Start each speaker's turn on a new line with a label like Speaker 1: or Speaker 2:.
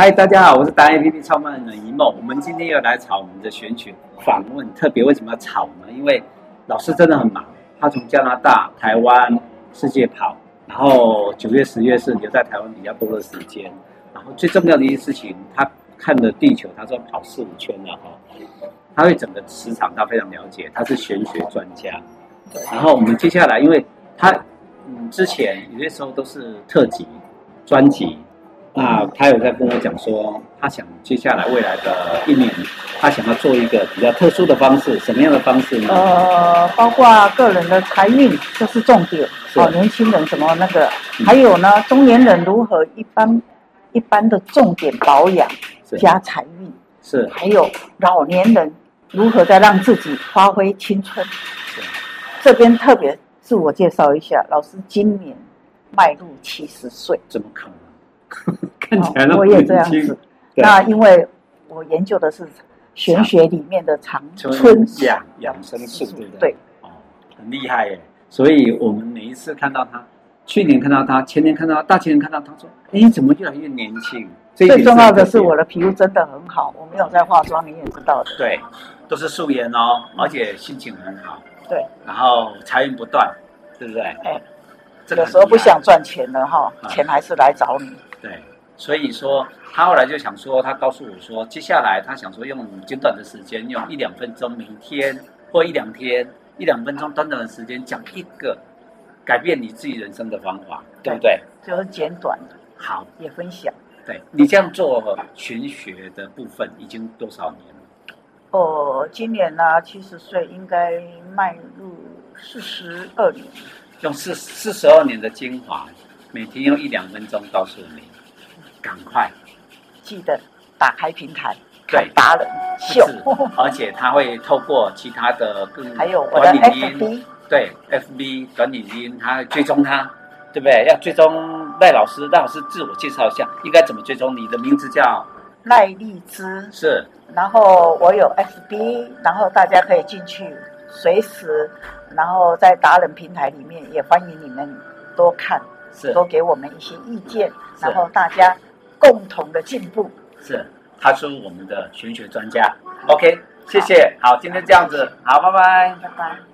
Speaker 1: 嗨，大家好，我是达人 APP 创办人一梦。我们今天又来找我们的玄学访问，特别为什么要找呢？因为老师真的很忙，他从加拿大、台湾、世界跑，然后九月、十月是留在台湾比较多的时间。然后最重要的一件事情，他看的地球，他说跑四五圈了哈，他对整个磁场他非常了解，他是玄学专家。然后我们接下来，因为他嗯之前有些时候都是特辑、专辑。那他有在跟我讲说，他想接下来未来的一年，他想要做一个比较特殊的方式，什么样的方式呢？
Speaker 2: 呃，包括个人的财运，这是重点。哦，年轻人什么那个，嗯、还有呢，中年人如何一般一般的重点保养加财运，
Speaker 1: 是。
Speaker 2: 还有老年人如何在让自己发挥青春。是。这边特别自我介绍一下，老师今年迈入七十岁，
Speaker 1: 怎么可能？看起来那么年轻，
Speaker 2: 我也这样子。那因为我研究的是玄学里面的长春
Speaker 1: 养养生术，对不对？
Speaker 2: 对，
Speaker 1: 哦，很厉害耶。所以我们每一次看到他，去年看到他，前年看到他，大前年看到他，说：“哎，怎么越来越年轻？”
Speaker 2: 最重要的是我的皮肤真的很好，我没有在化妆，你也知道的。
Speaker 1: 对，都是素颜哦，而且心情很好。
Speaker 2: 对，
Speaker 1: 然后财运不断，对不对？
Speaker 2: 哎，这个时候不想赚钱了哈，钱还是来找你。
Speaker 1: 对，所以说他后来就想说，他告诉我说，接下来他想说用简短的时间，用一两分钟每天或一两天一两分钟短短的时间讲一个改变你自己人生的方法，对，对不对？
Speaker 2: 就是简短的，
Speaker 1: 好
Speaker 2: 也分享。
Speaker 1: 对，你这样做玄学的部分已经多少年了？
Speaker 2: 哦，今年呢七十岁，应该迈入四十二年。
Speaker 1: 用四四十二年的精华。每天用一两分钟告诉你，赶快
Speaker 2: 记得打开平台，
Speaker 1: 对
Speaker 2: 达人秀，
Speaker 1: 而且他会透过其他的更
Speaker 2: 还有我的 FB，
Speaker 1: 对 FB 短影音，他会追踪他，对不对？要追踪赖老师，赖老师自我介绍一下，应该怎么追踪？你的名字叫
Speaker 2: 赖丽芝，
Speaker 1: 是。
Speaker 2: 然后我有 FB，然后大家可以进去随时，然后在达人平台里面也欢迎你们多看。
Speaker 1: 是，
Speaker 2: 多给我们一些意见，然后大家共同的进步。
Speaker 1: 是，他是我们的玄学专家。OK，谢谢。好，今天这样子，好，拜拜，
Speaker 2: 拜拜。